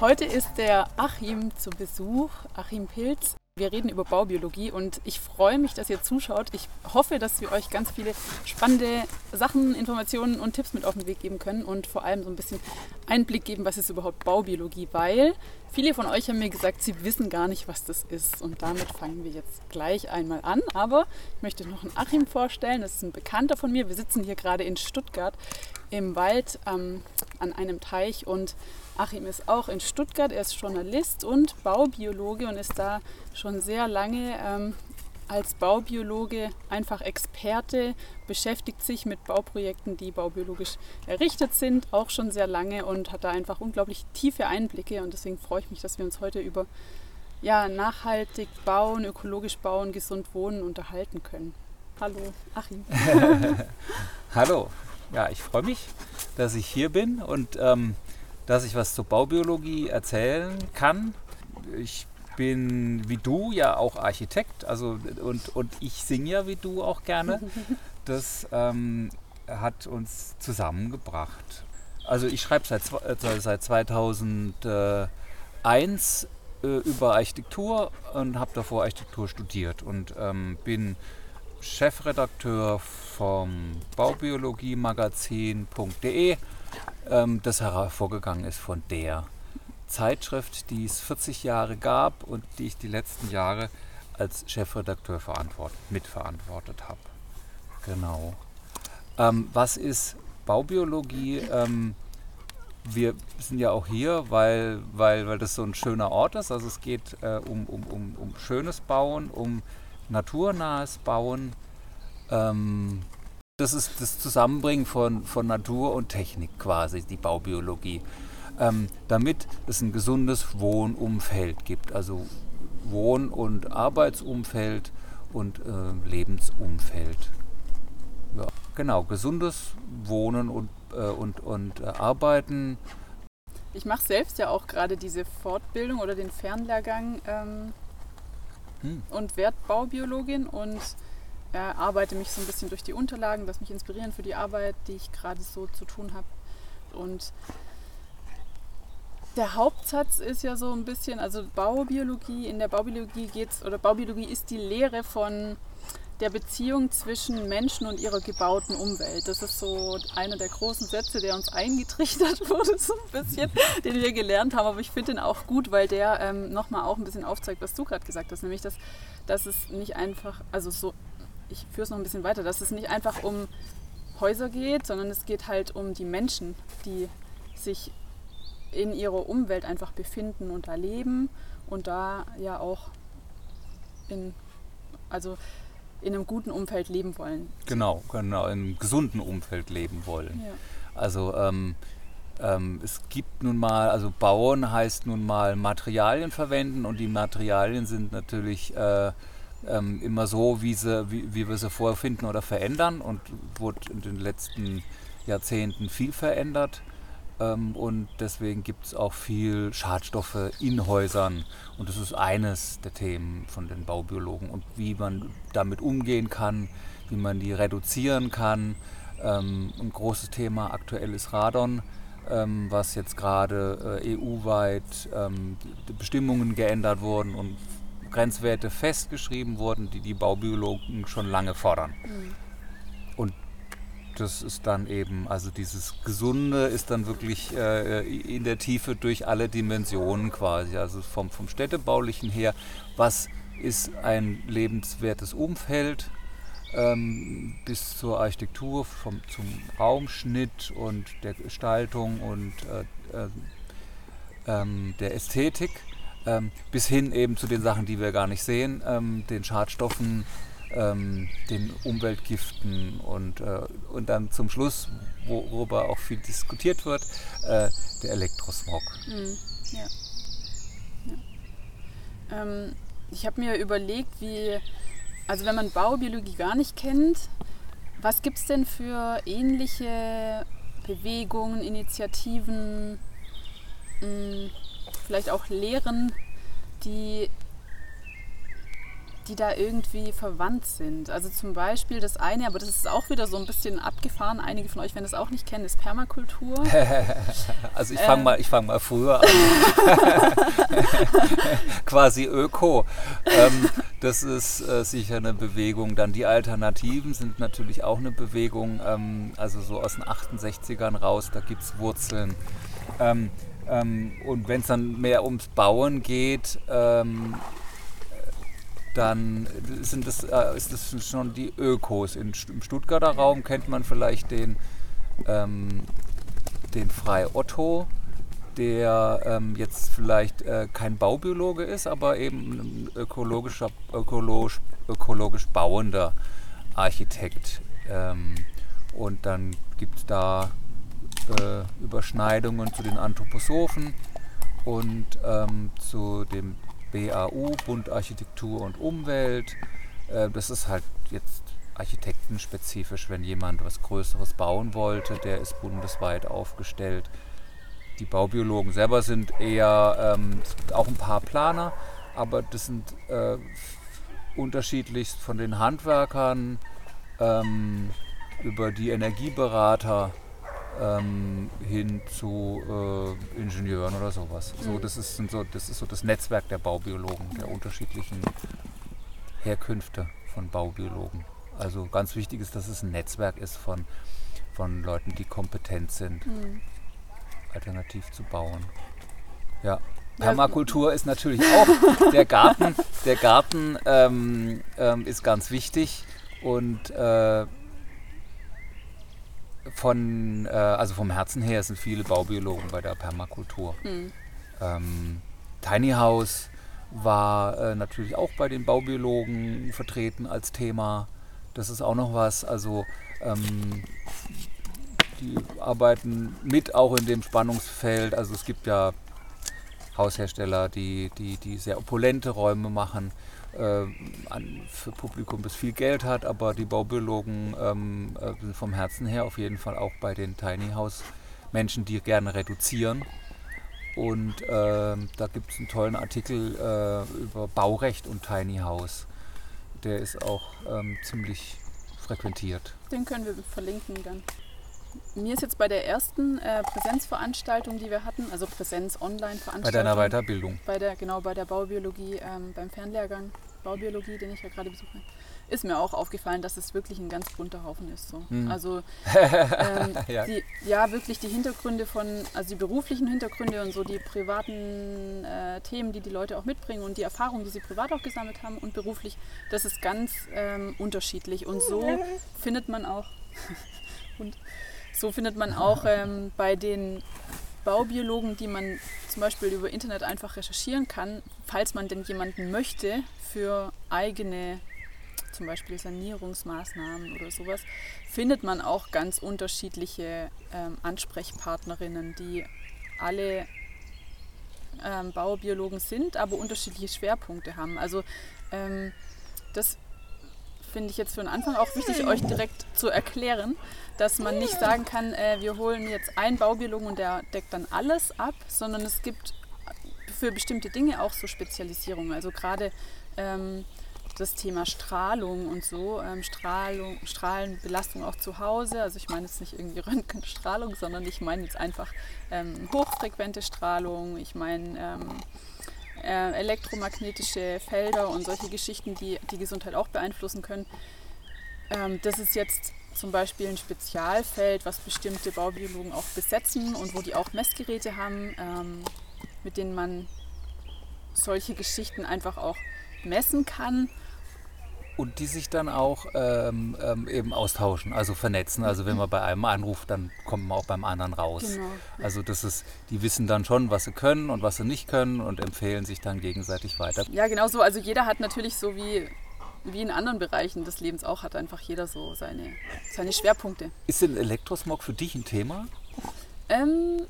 Heute ist der Achim zu Besuch, Achim Pilz. Wir reden über Baubiologie und ich freue mich, dass ihr zuschaut. Ich hoffe, dass wir euch ganz viele spannende Sachen, Informationen und Tipps mit auf den Weg geben können und vor allem so ein bisschen Einblick geben, was ist überhaupt Baubiologie, weil viele von euch haben mir gesagt, sie wissen gar nicht, was das ist. Und damit fangen wir jetzt gleich einmal an. Aber ich möchte noch einen Achim vorstellen. Das ist ein Bekannter von mir. Wir sitzen hier gerade in Stuttgart im Wald ähm, an einem Teich und Achim ist auch in Stuttgart, er ist Journalist und Baubiologe und ist da schon sehr lange ähm, als Baubiologe einfach Experte, beschäftigt sich mit Bauprojekten, die baubiologisch errichtet sind, auch schon sehr lange und hat da einfach unglaublich tiefe Einblicke und deswegen freue ich mich, dass wir uns heute über ja, nachhaltig bauen, ökologisch bauen, gesund wohnen unterhalten können. Hallo, Achim. Hallo, ja, ich freue mich, dass ich hier bin und ähm, dass ich was zur Baubiologie erzählen kann. Ich bin wie du ja auch Architekt, also und, und ich singe ja wie du auch gerne. Das ähm, hat uns zusammengebracht. Also ich schreibe seit, äh, seit 2001 äh, über Architektur und habe davor Architektur studiert und ähm, bin Chefredakteur vom Baubiologie-Magazin.de ähm, das hervorgegangen ist von der Zeitschrift, die es 40 Jahre gab und die ich die letzten Jahre als Chefredakteur mitverantwortet habe. Genau. Ähm, was ist Baubiologie? Ähm, wir sind ja auch hier, weil, weil, weil das so ein schöner Ort ist. Also es geht äh, um, um, um, um schönes Bauen, um naturnahes Bauen. Ähm, das ist das Zusammenbringen von, von Natur und Technik quasi, die Baubiologie. Ähm, damit es ein gesundes Wohnumfeld gibt, also Wohn- und Arbeitsumfeld und äh, Lebensumfeld. Ja, genau, gesundes Wohnen und, äh, und, und äh, Arbeiten. Ich mache selbst ja auch gerade diese Fortbildung oder den Fernlehrgang ähm, hm. und Wertbaubiologin und äh, arbeite mich so ein bisschen durch die Unterlagen, lass mich inspirieren für die Arbeit, die ich gerade so zu tun habe. Und der Hauptsatz ist ja so ein bisschen, also Baubiologie, in der Baubiologie geht's, oder Baubiologie ist die Lehre von der Beziehung zwischen Menschen und ihrer gebauten Umwelt. Das ist so einer der großen Sätze, der uns eingetrichtert wurde, so ein bisschen, den wir gelernt haben. Aber ich finde den auch gut, weil der ähm, nochmal auch ein bisschen aufzeigt, was du gerade gesagt hast, nämlich dass, dass es nicht einfach, also so ich führe es noch ein bisschen weiter, dass es nicht einfach um Häuser geht, sondern es geht halt um die Menschen, die sich in ihrer Umwelt einfach befinden und da leben und da ja auch in, also in einem guten Umfeld leben wollen. Genau, genau, in einem gesunden Umfeld leben wollen. Ja. Also ähm, ähm, es gibt nun mal, also bauen heißt nun mal Materialien verwenden und die Materialien sind natürlich äh, ähm, immer so, wie, sie, wie, wie wir sie vorfinden oder verändern und wurde in den letzten Jahrzehnten viel verändert. Ähm, und deswegen gibt es auch viel Schadstoffe in Häusern. Und das ist eines der Themen von den Baubiologen und wie man damit umgehen kann, wie man die reduzieren kann. Ähm, ein großes Thema aktuell ist Radon ähm, was jetzt gerade äh, EU-weit Bestimmungen geändert wurden und Grenzwerte festgeschrieben wurden, die die Baubiologen schon lange fordern. Mhm. Das ist dann eben, also dieses Gesunde ist dann wirklich äh, in der Tiefe durch alle Dimensionen quasi, also vom, vom städtebaulichen her, was ist ein lebenswertes Umfeld, ähm, bis zur Architektur, vom, zum Raumschnitt und der Gestaltung und äh, äh, ähm, der Ästhetik ähm, bis hin eben zu den Sachen, die wir gar nicht sehen, ähm, den Schadstoffen, ähm, den Umweltgiften und, äh, und dann zum Schluss, worüber auch viel diskutiert wird, äh, der Elektrosmog. Mhm. Ja. Ja. Ähm, ich habe mir überlegt, wie, also wenn man Baubiologie gar nicht kennt, was gibt es denn für ähnliche Bewegungen, Initiativen, mh, mm, vielleicht auch Lehren, die, die da irgendwie verwandt sind. Also zum Beispiel das eine, aber das ist auch wieder so ein bisschen abgefahren. Einige von euch werden das auch nicht kennen, ist Permakultur. also ich fange ähm. mal, fang mal früher an. Quasi Öko. Ähm, das ist äh, sicher eine Bewegung. Dann die Alternativen sind natürlich auch eine Bewegung. Ähm, also so aus den 68ern raus, da gibt es Wurzeln. Ähm, ähm, und wenn es dann mehr ums Bauen geht, ähm, dann sind das, äh, ist das schon die Ökos. In, Im Stuttgarter Raum kennt man vielleicht den, ähm, den Frei Otto, der ähm, jetzt vielleicht äh, kein Baubiologe ist, aber eben ein ökologischer, ökologisch, ökologisch bauender Architekt. Ähm, und dann gibt es da äh, Überschneidungen zu den Anthroposophen und ähm, zu dem BAU, Bund Architektur und Umwelt. Äh, das ist halt jetzt architektenspezifisch, wenn jemand was Größeres bauen wollte, der ist bundesweit aufgestellt. Die Baubiologen selber sind eher, ähm, es gibt auch ein paar Planer, aber das sind äh, unterschiedlichst von den Handwerkern ähm, über die Energieberater ähm, hin zu äh, Ingenieuren oder sowas. Mhm. So, das, ist, so, das ist so das Netzwerk der Baubiologen, der unterschiedlichen Herkünfte von Baubiologen. Also ganz wichtig ist, dass es ein Netzwerk ist von, von Leuten, die kompetent sind, mhm. alternativ zu bauen. Ja. Permakultur ist natürlich auch der Garten. Der Garten ähm, ähm, ist ganz wichtig und äh, von, äh, also vom Herzen her sind viele Baubiologen bei der Permakultur. Mhm. Ähm, Tiny House war äh, natürlich auch bei den Baubiologen vertreten als Thema. Das ist auch noch was. Also ähm, die arbeiten mit auch in dem Spannungsfeld. Also es gibt ja Haushersteller, die, die, die sehr opulente Räume machen an, für Publikum, das viel Geld hat, aber die Baubiologen ähm, äh, sind vom Herzen her auf jeden Fall auch bei den Tiny House Menschen, die gerne reduzieren. Und äh, da gibt es einen tollen Artikel äh, über Baurecht und Tiny House. Der ist auch ähm, ziemlich frequentiert. Den können wir verlinken dann. Mir ist jetzt bei der ersten äh, Präsenzveranstaltung, die wir hatten, also Präsenz-Online-Veranstaltung. Bei deiner Weiterbildung? Bei der, genau, bei der Baubiologie, ähm, beim Fernlehrgang Baubiologie, den ich ja gerade besuche, ist mir auch aufgefallen, dass es wirklich ein ganz bunter Haufen ist. So. Mhm. Also ähm, ja. Die, ja. wirklich die Hintergründe von, also die beruflichen Hintergründe und so die privaten äh, Themen, die die Leute auch mitbringen und die Erfahrungen, die sie privat auch gesammelt haben und beruflich, das ist ganz ähm, unterschiedlich. Und so findet man auch und so findet man auch ähm, bei den Baubiologen, die man zum Beispiel über Internet einfach recherchieren kann, falls man denn jemanden möchte für eigene zum Beispiel Sanierungsmaßnahmen oder sowas, findet man auch ganz unterschiedliche ähm, Ansprechpartnerinnen, die alle ähm, Baubiologen sind, aber unterschiedliche Schwerpunkte haben. Also ähm, das finde ich jetzt für den Anfang auch wichtig, euch direkt zu erklären, dass man nicht sagen kann, äh, wir holen jetzt einen Baubiologen und der deckt dann alles ab, sondern es gibt für bestimmte Dinge auch so Spezialisierungen. Also gerade ähm, das Thema Strahlung und so, ähm, Strahlung, Strahlenbelastung auch zu Hause. Also ich meine jetzt nicht irgendwie Röntgenstrahlung, sondern ich meine jetzt einfach ähm, hochfrequente Strahlung, ich meine ähm, äh, elektromagnetische Felder und solche Geschichten, die die Gesundheit auch beeinflussen können. Ähm, das ist jetzt zum Beispiel ein Spezialfeld, was bestimmte Baubiologen auch besetzen und wo die auch Messgeräte haben, ähm, mit denen man solche Geschichten einfach auch messen kann und die sich dann auch ähm, ähm, eben austauschen, also vernetzen. Also wenn man bei einem anruft, dann kommt man auch beim anderen raus. Genau. Also das ist, die wissen dann schon, was sie können und was sie nicht können und empfehlen sich dann gegenseitig weiter. Ja, genau so. Also jeder hat natürlich so wie wie in anderen Bereichen des Lebens auch, hat einfach jeder so seine, seine Schwerpunkte. Ist denn Elektrosmog für dich ein Thema? Ähm,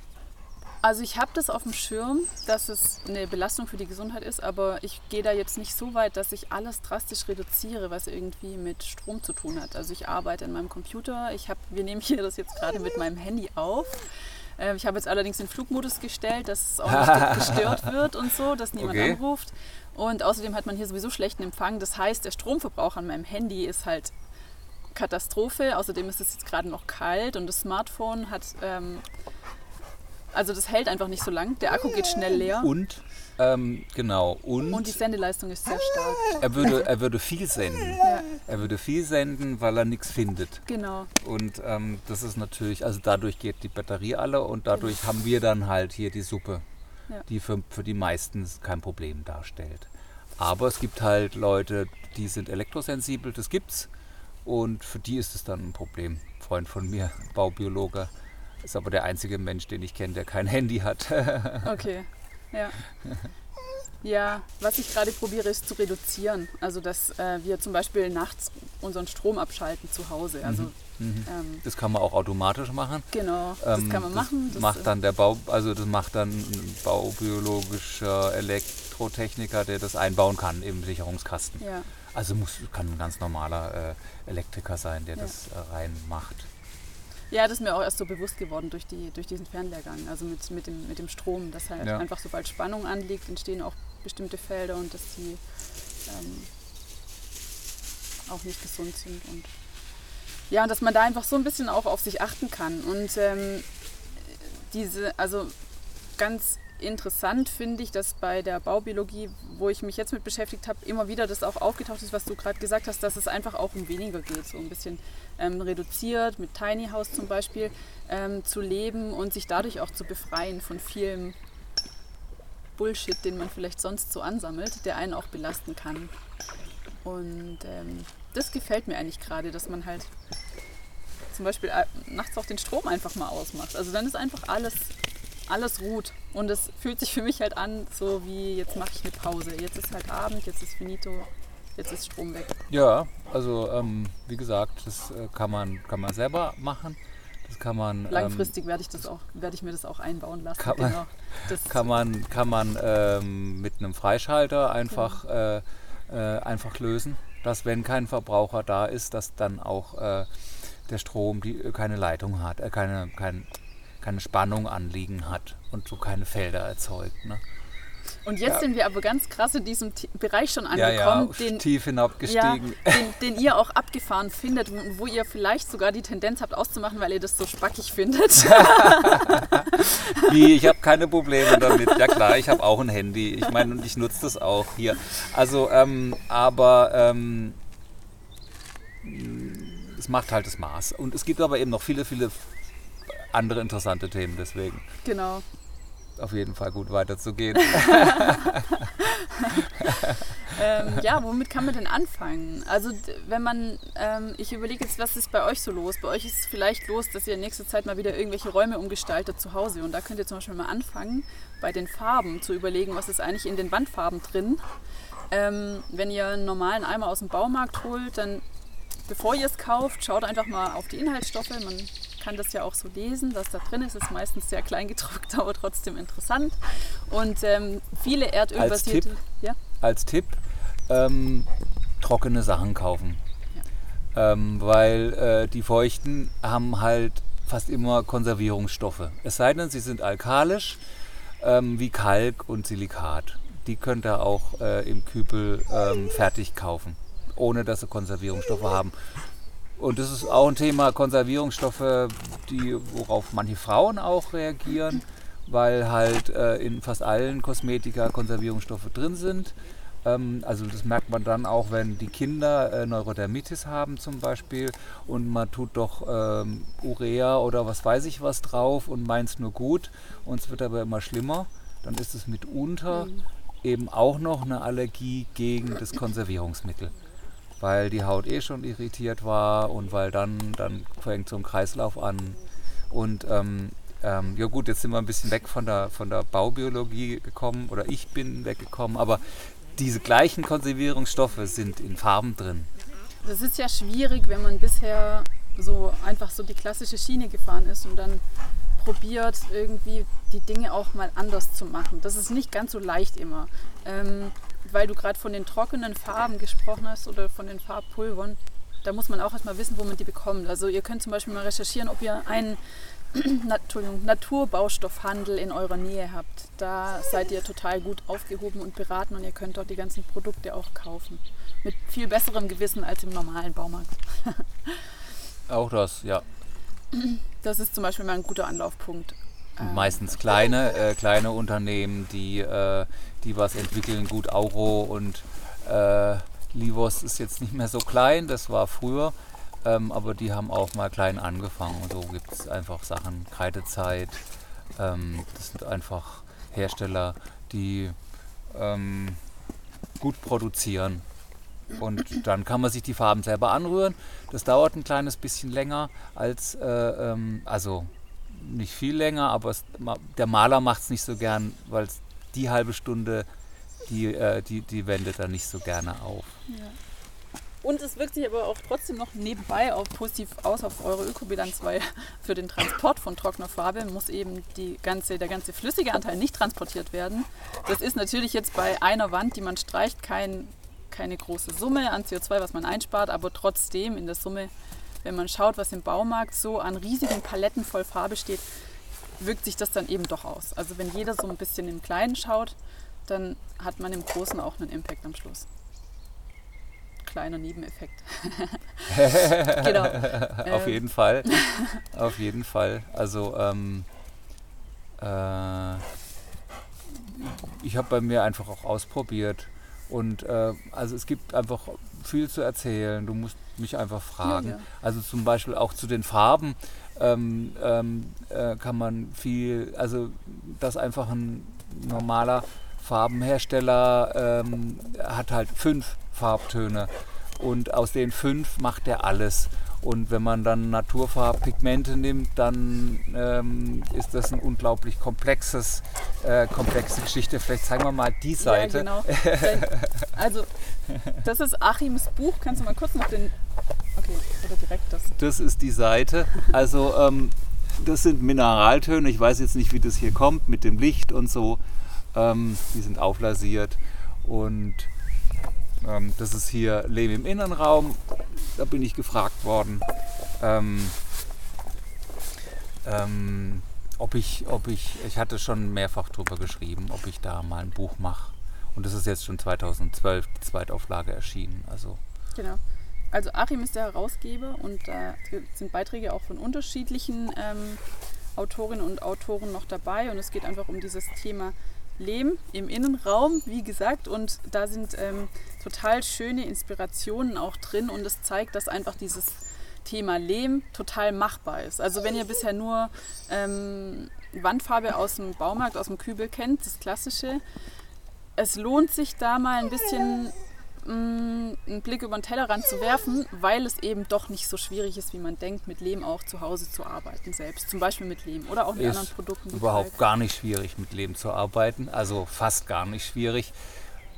also ich habe das auf dem Schirm, dass es eine Belastung für die Gesundheit ist, aber ich gehe da jetzt nicht so weit, dass ich alles drastisch reduziere, was irgendwie mit Strom zu tun hat. Also ich arbeite in meinem Computer, ich hab, wir nehmen hier das jetzt gerade mit meinem Handy auf. Ähm, ich habe jetzt allerdings den Flugmodus gestellt, dass es auch nicht gestört wird und so, dass niemand okay. anruft. Und außerdem hat man hier sowieso schlechten Empfang. Das heißt, der Stromverbrauch an meinem Handy ist halt Katastrophe. Außerdem ist es jetzt gerade noch kalt und das Smartphone hat, ähm, also das hält einfach nicht so lang. Der Akku geht schnell leer. Und ähm, genau. Und, und die Sendeleistung ist sehr stark. Er würde, er würde viel senden. Ja. Er würde viel senden, weil er nichts findet. Genau. Und ähm, das ist natürlich, also dadurch geht die Batterie alle und dadurch genau. haben wir dann halt hier die Suppe, ja. die für, für die meisten kein Problem darstellt. Aber es gibt halt Leute, die sind elektrosensibel, das gibt's. Und für die ist es dann ein Problem. Ein Freund von mir, Baubiologe, ist aber der einzige Mensch, den ich kenne, der kein Handy hat. okay, ja. Ja, was ich gerade probiere, ist zu reduzieren. Also, dass äh, wir zum Beispiel nachts unseren Strom abschalten zu Hause. Also, mhm. Mhm. Ähm, das kann man auch automatisch machen. Genau, das ähm, kann man machen. Das macht dann der Bau, also das macht dann ein baubiologischer Elektrotechniker, der das einbauen kann im Sicherungskasten. Ja. Also muss, kann ein ganz normaler äh, Elektriker sein, der ja. das äh, reinmacht. Ja, das ist mir auch erst so bewusst geworden durch, die, durch diesen Fernlehrgang, also mit, mit, dem, mit dem Strom, dass halt ja. einfach sobald Spannung anliegt, entstehen auch bestimmte Felder und dass die ähm, auch nicht gesund sind. Und ja, und dass man da einfach so ein bisschen auch auf sich achten kann. Und ähm, diese, also ganz interessant finde ich, dass bei der Baubiologie, wo ich mich jetzt mit beschäftigt habe, immer wieder das auch aufgetaucht ist, was du gerade gesagt hast, dass es einfach auch um weniger geht, so ein bisschen ähm, reduziert, mit Tiny House zum Beispiel, ähm, zu leben und sich dadurch auch zu befreien von vielem Bullshit, den man vielleicht sonst so ansammelt, der einen auch belasten kann. Und ähm, das gefällt mir eigentlich gerade, dass man halt zum Beispiel äh, nachts auch den Strom einfach mal ausmacht. Also dann ist einfach alles alles ruht. Und es fühlt sich für mich halt an, so wie jetzt mache ich eine Pause. Jetzt ist halt Abend, jetzt ist finito, jetzt ist Strom weg. Ja, also ähm, wie gesagt, das äh, kann, man, kann man selber machen. Das kann man. Ähm, Langfristig ähm, werde ich das auch, werde ich mir das auch einbauen lassen. Kann man, genau. kann man, kann man ähm, mit einem Freischalter einfach, ja. äh, äh, einfach lösen, dass wenn kein Verbraucher da ist, dass dann auch äh, der Strom die, keine Leitung hat, äh, keine, kein, keine Spannung anliegen hat und so keine Felder erzeugt. Ne? Und jetzt ja. sind wir aber ganz krass in diesem T Bereich schon angekommen, ja, ja, den, tief hinabgestiegen. Den, den, ihr auch abgefahren findet und wo ihr vielleicht sogar die Tendenz habt auszumachen, weil ihr das so spackig findet. Wie, ich habe keine Probleme damit. Ja klar, ich habe auch ein Handy. Ich meine, und ich nutze das auch hier. Also, ähm, aber ähm, es macht halt das Maß. Und es gibt aber eben noch viele, viele andere interessante Themen deswegen. Genau. Auf jeden Fall gut weiterzugehen. ähm, ja, womit kann man denn anfangen? Also wenn man, ähm, ich überlege jetzt, was ist bei euch so los? Bei euch ist es vielleicht los, dass ihr in nächster Zeit mal wieder irgendwelche Räume umgestaltet zu Hause. Und da könnt ihr zum Beispiel mal anfangen, bei den Farben zu überlegen, was ist eigentlich in den Wandfarben drin. Ähm, wenn ihr einen normalen Eimer aus dem Baumarkt holt, dann bevor ihr es kauft, schaut einfach mal auf die Inhaltsstoffe. Man kann das ja auch so lesen, was da drin ist. Ist meistens sehr klein gedruckt, aber trotzdem interessant. Und ähm, viele erdölbasierte. Als Tipp, ja? als Tipp ähm, trockene Sachen kaufen. Ja. Ähm, weil äh, die Feuchten haben halt fast immer Konservierungsstoffe. Es sei denn, sie sind alkalisch, ähm, wie Kalk und Silikat. Die könnt ihr auch äh, im Kübel ähm, fertig kaufen, ohne dass sie Konservierungsstoffe haben. Und das ist auch ein Thema Konservierungsstoffe, die, worauf manche Frauen auch reagieren, weil halt äh, in fast allen Kosmetika Konservierungsstoffe drin sind. Ähm, also das merkt man dann auch, wenn die Kinder äh, Neurodermitis haben zum Beispiel und man tut doch ähm, Urea oder was weiß ich was drauf und meint es nur gut und es wird aber immer schlimmer. Dann ist es mitunter mhm. eben auch noch eine Allergie gegen das Konservierungsmittel weil die Haut eh schon irritiert war und weil dann, dann fängt so ein Kreislauf an. Und ähm, ähm, ja gut, jetzt sind wir ein bisschen weg von der, von der Baubiologie gekommen oder ich bin weggekommen, aber diese gleichen Konservierungsstoffe sind in Farben drin. Das ist ja schwierig, wenn man bisher so einfach so die klassische Schiene gefahren ist und dann probiert, irgendwie die Dinge auch mal anders zu machen. Das ist nicht ganz so leicht immer. Ähm, weil du gerade von den trockenen Farben gesprochen hast oder von den Farbpulvern. da muss man auch erstmal wissen, wo man die bekommt. Also ihr könnt zum Beispiel mal recherchieren, ob ihr einen Naturbaustoffhandel in eurer Nähe habt. Da seid ihr total gut aufgehoben und beraten und ihr könnt dort die ganzen Produkte auch kaufen. Mit viel besserem Gewissen als im normalen Baumarkt. auch das, ja. Das ist zum Beispiel mal ein guter Anlaufpunkt. Ähm, Meistens kleine, äh, kleine Unternehmen, die, äh, die was entwickeln. Gut, Auro und äh, Livos ist jetzt nicht mehr so klein, das war früher. Ähm, aber die haben auch mal klein angefangen. Und so gibt es einfach Sachen, Kreidezeit. Ähm, das sind einfach Hersteller, die ähm, gut produzieren. Und dann kann man sich die Farben selber anrühren. Das dauert ein kleines bisschen länger als, äh, ähm, also nicht viel länger, aber es, der Maler macht es nicht so gern, weil die halbe Stunde, die, äh, die, die wendet er nicht so gerne auf. Ja. Und es wirkt sich aber auch trotzdem noch nebenbei auch positiv aus auf eure Ökobilanz, weil für den Transport von trockener Farbe muss eben ganze, der ganze flüssige Anteil nicht transportiert werden. Das ist natürlich jetzt bei einer Wand, die man streicht, kein, keine große Summe an CO2, was man einspart, aber trotzdem in der Summe, wenn man schaut, was im Baumarkt so an riesigen Paletten voll Farbe steht, wirkt sich das dann eben doch aus. Also wenn jeder so ein bisschen im Kleinen schaut, dann hat man im Großen auch einen Impact am Schluss kleiner Nebeneffekt. genau. Auf ähm. jeden Fall. Auf jeden Fall. Also ähm, äh, ich habe bei mir einfach auch ausprobiert. Und äh, also es gibt einfach viel zu erzählen. Du musst mich einfach fragen. Ja, ja. Also zum Beispiel auch zu den Farben ähm, ähm, äh, kann man viel, also das einfach ein normaler Farbenhersteller ähm, hat halt fünf Farbtöne und aus den fünf macht er alles. Und wenn man dann Naturfarbpigmente nimmt, dann ähm, ist das ein unglaublich komplexes, äh, komplexe Geschichte. Vielleicht zeigen wir mal die Seite. Ja, genau. also, das ist Achims Buch. Kannst du mal kurz noch den. Okay, oder direkt das. Das ist die Seite. Also, ähm, das sind Mineraltöne. Ich weiß jetzt nicht, wie das hier kommt mit dem Licht und so. Ähm, die sind auflasiert. Und ähm, das ist hier Leben im Innenraum. Da bin ich gefragt worden, ähm, ähm, ob ich, ob ich, ich hatte schon mehrfach darüber geschrieben, ob ich da mal ein Buch mache. Und das ist jetzt schon 2012 die Zweitauflage erschienen. Also. Genau. Also Achim ist der Herausgeber und da sind Beiträge auch von unterschiedlichen ähm, Autorinnen und Autoren noch dabei. Und es geht einfach um dieses Thema Lehm im Innenraum, wie gesagt, und da sind ähm, total schöne Inspirationen auch drin und es zeigt, dass einfach dieses Thema Lehm total machbar ist. Also wenn ihr bisher nur ähm, Wandfarbe aus dem Baumarkt, aus dem Kübel kennt, das klassische, es lohnt sich da mal ein bisschen Mm, einen Blick über den Tellerrand zu werfen, weil es eben doch nicht so schwierig ist, wie man denkt, mit Lehm auch zu Hause zu arbeiten selbst. Zum Beispiel mit Lehm oder auch mit ist anderen Produkten. Überhaupt gar nicht schwierig, mit Lehm zu arbeiten. Also fast gar nicht schwierig.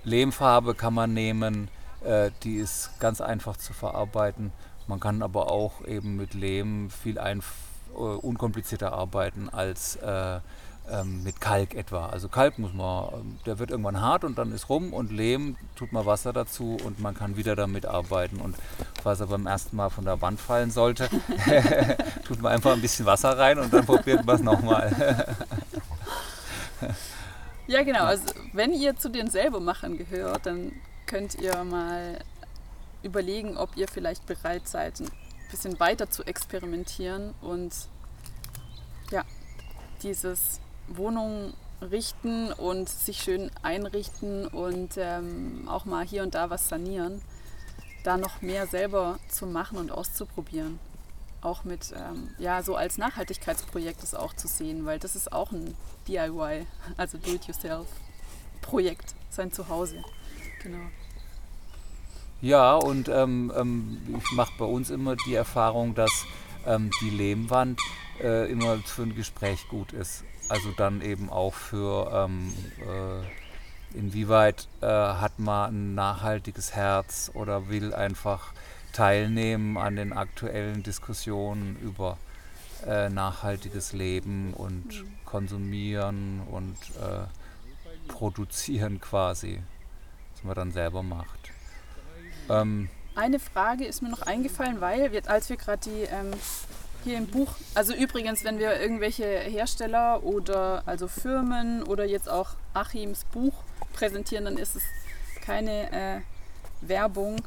Lehmfarbe kann man nehmen, äh, die ist ganz einfach zu verarbeiten. Man kann aber auch eben mit Lehm viel ein, äh, unkomplizierter arbeiten als äh, ähm, mit Kalk etwa. Also Kalk muss man, ähm, der wird irgendwann hart und dann ist rum und Lehm tut man Wasser dazu und man kann wieder damit arbeiten. Und falls er beim ersten Mal von der Wand fallen sollte, tut man einfach ein bisschen Wasser rein und dann probiert man es nochmal. ja, genau. Also wenn ihr zu den Selbermachern gehört, dann könnt ihr mal überlegen, ob ihr vielleicht bereit seid, ein bisschen weiter zu experimentieren und ja, dieses Wohnung richten und sich schön einrichten und ähm, auch mal hier und da was sanieren, da noch mehr selber zu machen und auszuprobieren. Auch mit, ähm, ja, so als Nachhaltigkeitsprojekt es auch zu sehen, weil das ist auch ein DIY, also Do-it-yourself-Projekt, sein Zuhause. Genau. Ja, und ähm, ähm ich mache bei uns immer die Erfahrung, dass ähm, die Lehmwand äh, immer für ein Gespräch gut ist. Also dann eben auch für ähm, äh, inwieweit äh, hat man ein nachhaltiges Herz oder will einfach teilnehmen an den aktuellen Diskussionen über äh, nachhaltiges Leben und mhm. konsumieren und äh, produzieren quasi, was man dann selber macht. Ähm, eine Frage ist mir noch eingefallen, weil wir, als wir gerade die ähm, hier im Buch, also übrigens, wenn wir irgendwelche Hersteller oder also Firmen oder jetzt auch Achims Buch präsentieren, dann ist es keine äh, Werbung,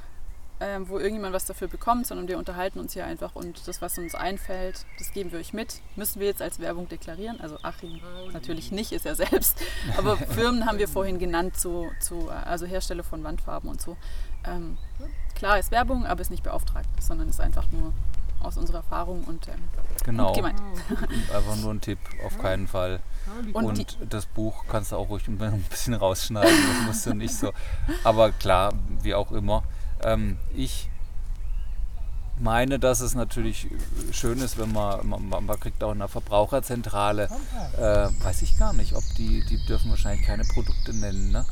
äh, wo irgendjemand was dafür bekommt, sondern wir unterhalten uns hier einfach und das, was uns einfällt, das geben wir euch mit. Müssen wir jetzt als Werbung deklarieren? Also Achim natürlich nicht, ist er selbst. Aber Firmen haben wir vorhin genannt, zu, zu, also Hersteller von Wandfarben und so. Ähm, klar ist Werbung, aber ist nicht beauftragt, sondern ist einfach nur aus unserer Erfahrung und ähm, genau. gemeint. Einfach nur ein Tipp, auf keinen Fall. Und, und das Buch kannst du auch ruhig ein bisschen rausschneiden, das musst du nicht so. Aber klar, wie auch immer. Ähm, ich meine, dass es natürlich schön ist, wenn man, man, man kriegt auch in der Verbraucherzentrale, äh, weiß ich gar nicht, ob die, die dürfen wahrscheinlich keine Produkte nennen, ne?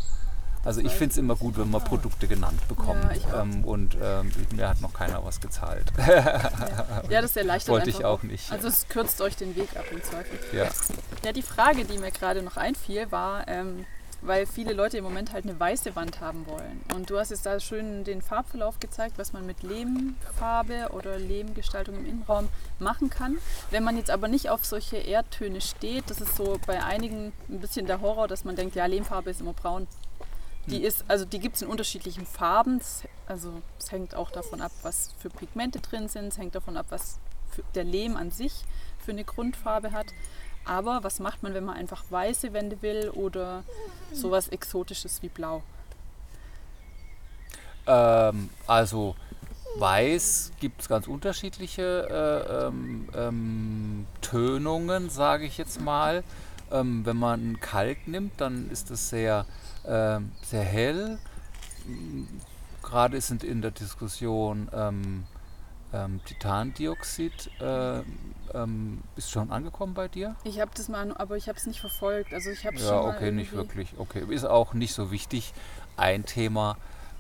Also ich finde es immer gut, wenn man Produkte genannt bekommt. Ja, ähm, und ähm, mir hat noch keiner was gezahlt. ja, das erleichtert Wollte ich auch nicht. Also es kürzt euch den Weg ab im Zweifel. Ja. Ja, die Frage, die mir gerade noch einfiel, war, ähm, weil viele Leute im Moment halt eine weiße Wand haben wollen. Und du hast jetzt da schön den Farbverlauf gezeigt, was man mit Lehmfarbe oder Lehmgestaltung im Innenraum machen kann. Wenn man jetzt aber nicht auf solche Erdtöne steht, das ist so bei einigen ein bisschen der Horror, dass man denkt, ja, Lehmfarbe ist immer braun. Die hm. ist, also die gibt es in unterschiedlichen Farben. Also es hängt auch davon ab, was für Pigmente drin sind. Es hängt davon ab, was der Lehm an sich für eine Grundfarbe hat. Aber was macht man, wenn man einfach weiße Wände will oder sowas Exotisches wie Blau? Ähm, also weiß gibt es ganz unterschiedliche äh, ähm, ähm, Tönungen, sage ich jetzt mal. Ähm, wenn man Kalk nimmt, dann ist es sehr ähm, sehr hell. Gerade sind in der Diskussion ähm, ähm, Titandioxid. Äh, ähm, ist schon angekommen bei dir? Ich habe das mal, aber ich habe es nicht verfolgt. Also ich habe ja, okay, nicht wirklich. Okay, ist auch nicht so wichtig. Ein Thema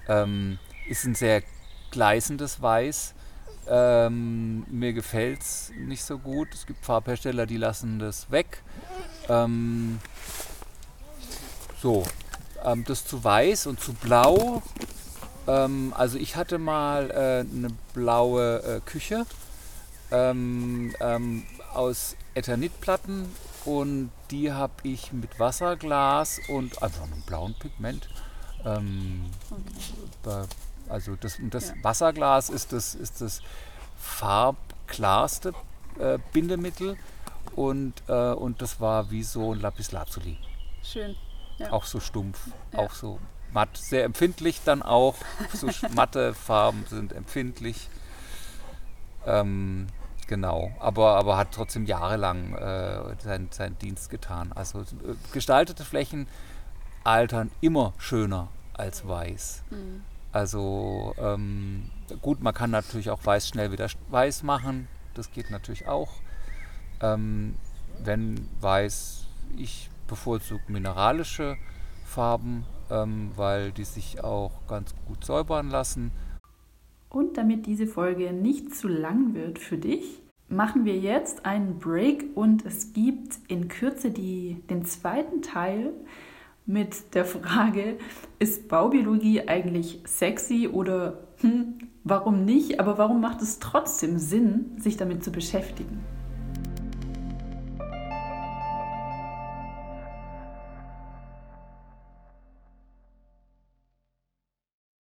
ähm, ist ein sehr gleißendes Weiß. Ähm, mir gefällt es nicht so gut. Es gibt Farbhersteller, die lassen das weg. Ähm, so, ähm, das zu weiß und zu blau. Ähm, also ich hatte mal äh, eine blaue äh, Küche ähm, ähm aus Eternitplatten und die habe ich mit Wasserglas und einfach einem blauen Pigment. Ähm, okay. Also das, das ja. Wasserglas ist das, ist das farbklarste äh, Bindemittel und, äh, und das war wie so ein Lapislazuli. Schön. Ja. Auch so stumpf, ja. auch so matt. Sehr empfindlich dann auch. So matte Farben sind empfindlich. Ähm, genau, aber, aber hat trotzdem jahrelang äh, seinen, seinen Dienst getan. Also äh, gestaltete Flächen altern immer schöner als weiß. Mhm. Also ähm, gut, man kann natürlich auch weiß schnell wieder weiß machen. Das geht natürlich auch. Ähm, wenn weiß, ich bevorzugt mineralische Farben, ähm, weil die sich auch ganz gut säubern lassen. Und damit diese Folge nicht zu lang wird für dich, machen wir jetzt einen Break und es gibt in Kürze die, den zweiten Teil mit der Frage, ist Baubiologie eigentlich sexy oder hm, warum nicht, aber warum macht es trotzdem Sinn, sich damit zu beschäftigen?